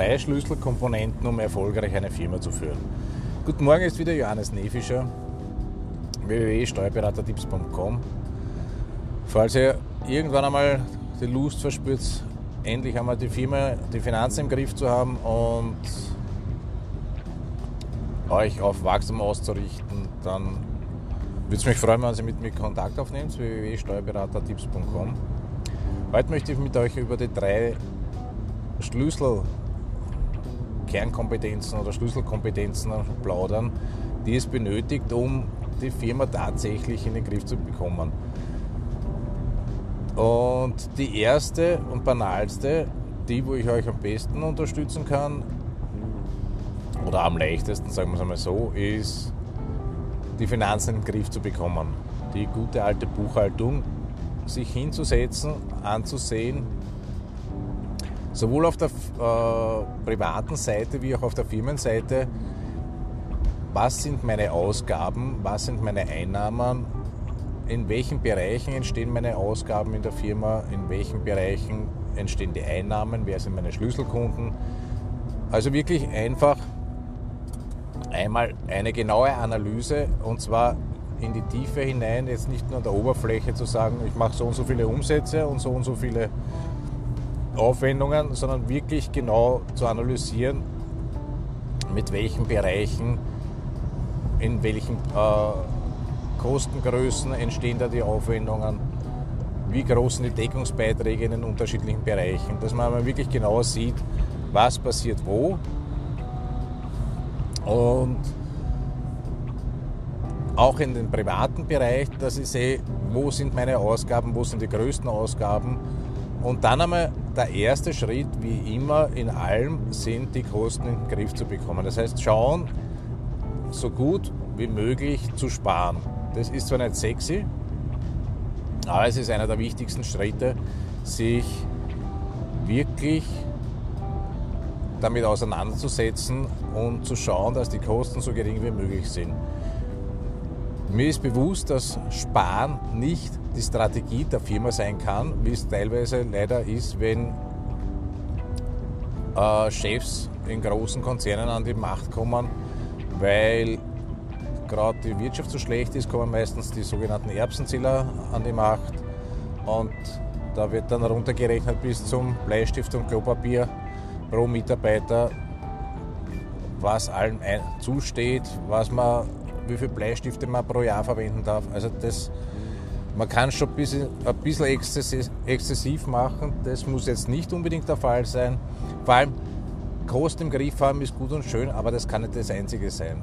drei Schlüsselkomponenten, um erfolgreich eine Firma zu führen. Guten Morgen, ist wieder Johannes Nefischer, www.steuerberatertipps.com. Falls ihr irgendwann einmal die Lust verspürt, endlich einmal die Firma, die Finanzen im Griff zu haben und euch auf Wachstum auszurichten, dann würde es mich freuen, wenn Sie mit mir Kontakt aufnehmen, www.steuerberatertipps.com. Heute möchte ich mit euch über die drei Schlüssel Kernkompetenzen oder Schlüsselkompetenzen plaudern, die es benötigt, um die Firma tatsächlich in den Griff zu bekommen. Und die erste und banalste, die, wo ich euch am besten unterstützen kann, oder am leichtesten, sagen wir es einmal so, ist die Finanzen in den Griff zu bekommen. Die gute alte Buchhaltung, sich hinzusetzen, anzusehen, sowohl auf der äh, privaten Seite wie auch auf der Firmenseite, was sind meine Ausgaben, was sind meine Einnahmen, in welchen Bereichen entstehen meine Ausgaben in der Firma, in welchen Bereichen entstehen die Einnahmen, wer sind meine Schlüsselkunden. Also wirklich einfach einmal eine genaue Analyse und zwar in die Tiefe hinein, jetzt nicht nur an der Oberfläche zu sagen, ich mache so und so viele Umsätze und so und so viele Aufwendungen, sondern wirklich genau zu analysieren, mit welchen Bereichen, in welchen äh, Kostengrößen entstehen da die Aufwendungen, wie groß sind die Deckungsbeiträge in den unterschiedlichen Bereichen, dass man wirklich genau sieht, was passiert wo und auch in den privaten Bereich, dass ich sehe, wo sind meine Ausgaben, wo sind die größten Ausgaben. Und dann einmal der erste Schritt, wie immer in allem, sind die Kosten in den Griff zu bekommen. Das heißt, schauen, so gut wie möglich zu sparen. Das ist zwar nicht sexy, aber es ist einer der wichtigsten Schritte, sich wirklich damit auseinanderzusetzen und zu schauen, dass die Kosten so gering wie möglich sind. Mir ist bewusst, dass Sparen nicht die Strategie der Firma sein kann, wie es teilweise leider ist, wenn äh, Chefs in großen Konzernen an die Macht kommen, weil gerade die Wirtschaft so schlecht ist, kommen meistens die sogenannten Erbsenzähler an die Macht und da wird dann runtergerechnet bis zum Bleistift und Klopapier pro Mitarbeiter, was allen zusteht, was man, wie viele Bleistifte man pro Jahr verwenden darf. Also das, man kann schon ein bisschen, ein bisschen exzessiv machen, das muss jetzt nicht unbedingt der Fall sein. Vor allem Kosten im Griff haben ist gut und schön, aber das kann nicht das Einzige sein.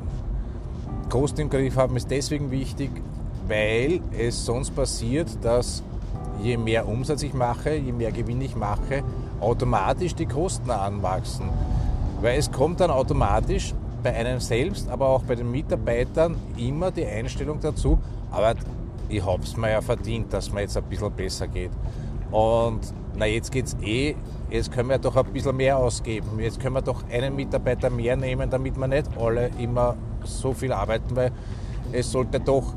Kosten im Griff haben ist deswegen wichtig, weil es sonst passiert, dass je mehr Umsatz ich mache, je mehr Gewinn ich mache, automatisch die Kosten anwachsen. Weil es kommt dann automatisch bei einem selbst, aber auch bei den Mitarbeitern immer die Einstellung dazu, aber ich habe es mir ja verdient, dass mir jetzt ein bisschen besser geht. Und na jetzt geht es eh, jetzt können wir doch ein bisschen mehr ausgeben. Jetzt können wir doch einen Mitarbeiter mehr nehmen, damit wir nicht alle immer so viel arbeiten, weil es sollte doch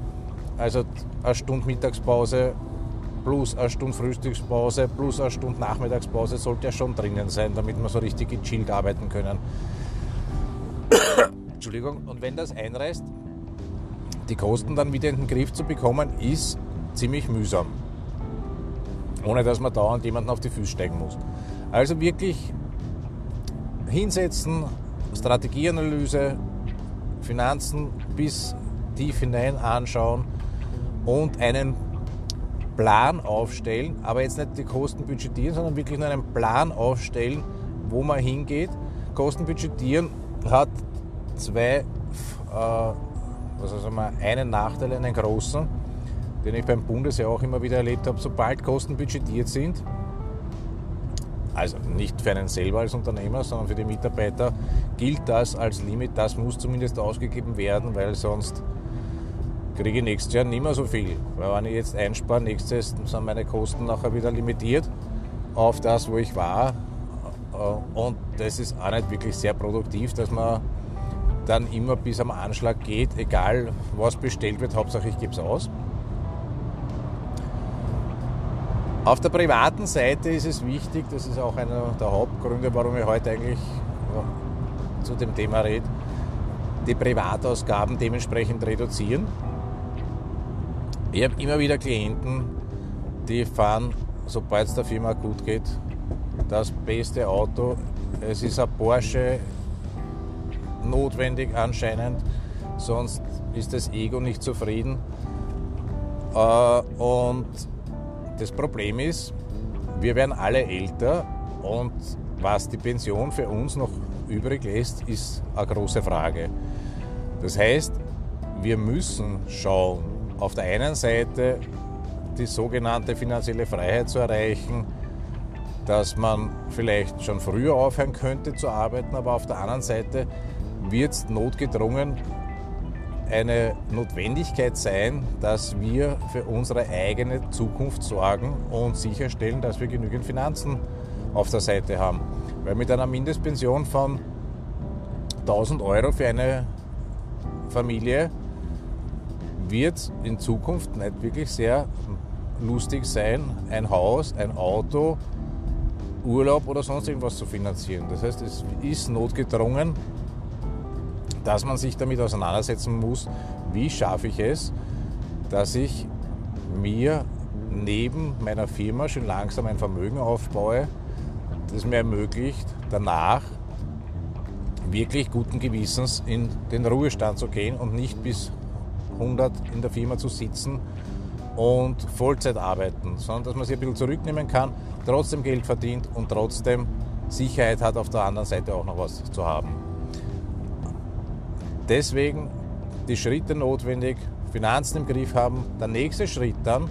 also eine Stunde Mittagspause plus eine Stunde Frühstückspause plus eine Stunde Nachmittagspause sollte ja schon drinnen sein, damit wir so richtig gechillt arbeiten können. Entschuldigung. Und wenn das einreißt, die Kosten dann wieder in den Griff zu bekommen, ist ziemlich mühsam. Ohne dass man dauernd jemanden auf die Füße steigen muss. Also wirklich hinsetzen, Strategieanalyse, Finanzen bis tief hinein anschauen und einen Plan aufstellen, aber jetzt nicht die Kosten budgetieren, sondern wirklich nur einen Plan aufstellen, wo man hingeht. Kosten budgetieren hat zwei, äh, was also mal, einen Nachteil, einen großen, den ich beim Bundesheer auch immer wieder erlebt habe. Sobald Kosten budgetiert sind, also nicht für einen selber als Unternehmer, sondern für die Mitarbeiter, gilt das als Limit. Das muss zumindest ausgegeben werden, weil sonst kriege ich nächstes Jahr nicht mehr so viel. Weil wenn ich jetzt einspare, nächstes Jahr sind meine Kosten nachher wieder limitiert auf das, wo ich war. Und das ist auch nicht wirklich sehr produktiv, dass man dann immer bis am Anschlag geht, egal was bestellt wird, Hauptsache ich gebe es aus. Auf der privaten Seite ist es wichtig, das ist auch einer der Hauptgründe, warum ich heute eigentlich zu dem Thema rede, die Privatausgaben dementsprechend reduzieren. Ich habe immer wieder Klienten, die fahren, sobald es der Firma gut geht, das beste Auto. Es ist ein Porsche notwendig anscheinend, sonst ist das Ego nicht zufrieden. Äh, und das Problem ist, wir werden alle älter und was die Pension für uns noch übrig lässt, ist eine große Frage. Das heißt, wir müssen schauen, auf der einen Seite die sogenannte finanzielle Freiheit zu erreichen, dass man vielleicht schon früher aufhören könnte zu arbeiten, aber auf der anderen Seite wird es notgedrungen eine Notwendigkeit sein, dass wir für unsere eigene Zukunft sorgen und sicherstellen, dass wir genügend Finanzen auf der Seite haben. Weil mit einer Mindestpension von 1000 Euro für eine Familie wird in Zukunft nicht wirklich sehr lustig sein, ein Haus, ein Auto, Urlaub oder sonst irgendwas zu finanzieren. Das heißt, es ist notgedrungen, dass man sich damit auseinandersetzen muss, wie schaffe ich es, dass ich mir neben meiner Firma schon langsam ein Vermögen aufbaue, das mir ermöglicht, danach wirklich guten Gewissens in den Ruhestand zu gehen und nicht bis 100 in der Firma zu sitzen und Vollzeit arbeiten, sondern dass man sich ein bisschen zurücknehmen kann, trotzdem Geld verdient und trotzdem Sicherheit hat, auf der anderen Seite auch noch was zu haben. Deswegen die Schritte notwendig, Finanzen im Griff haben. Der nächste Schritt dann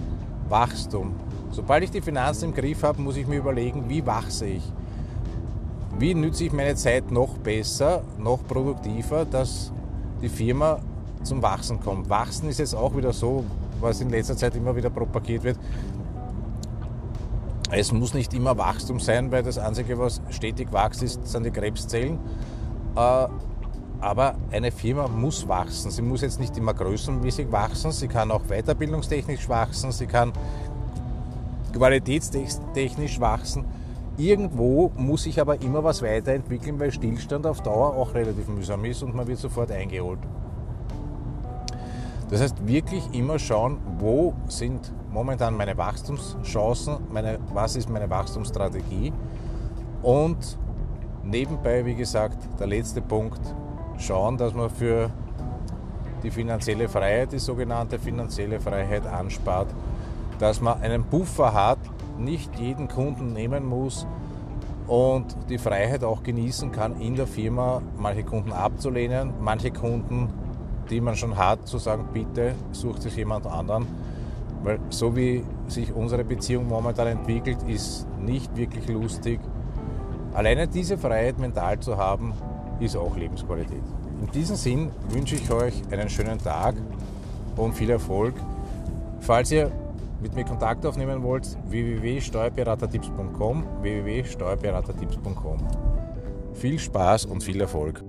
Wachstum. Sobald ich die Finanzen im Griff habe, muss ich mir überlegen, wie wachse ich. Wie nütze ich meine Zeit noch besser, noch produktiver, dass die Firma zum Wachsen kommt. Wachsen ist jetzt auch wieder so, was in letzter Zeit immer wieder propagiert wird. Es muss nicht immer Wachstum sein, weil das Einzige, was stetig wächst, ist, sind die Krebszellen. Aber eine Firma muss wachsen. Sie muss jetzt nicht immer größenmäßig wachsen, sie kann auch weiterbildungstechnisch wachsen, sie kann qualitätstechnisch wachsen. Irgendwo muss sich aber immer was weiterentwickeln, weil Stillstand auf Dauer auch relativ mühsam ist und man wird sofort eingeholt. Das heißt, wirklich immer schauen, wo sind momentan meine Wachstumschancen, meine, was ist meine Wachstumsstrategie und nebenbei, wie gesagt, der letzte Punkt, schauen, dass man für die finanzielle Freiheit, die sogenannte finanzielle Freiheit anspart, dass man einen Puffer hat, nicht jeden Kunden nehmen muss und die Freiheit auch genießen kann, in der Firma manche Kunden abzulehnen, manche Kunden, die man schon hat, zu sagen, bitte sucht sich jemand anderen. Weil so wie sich unsere Beziehung momentan entwickelt, ist nicht wirklich lustig. Alleine diese Freiheit mental zu haben, ist auch Lebensqualität. In diesem Sinn wünsche ich euch einen schönen Tag und viel Erfolg. Falls ihr mit mir Kontakt aufnehmen wollt, www.steuerberatertipps.com www.steuerberatertipps.com Viel Spaß und viel Erfolg.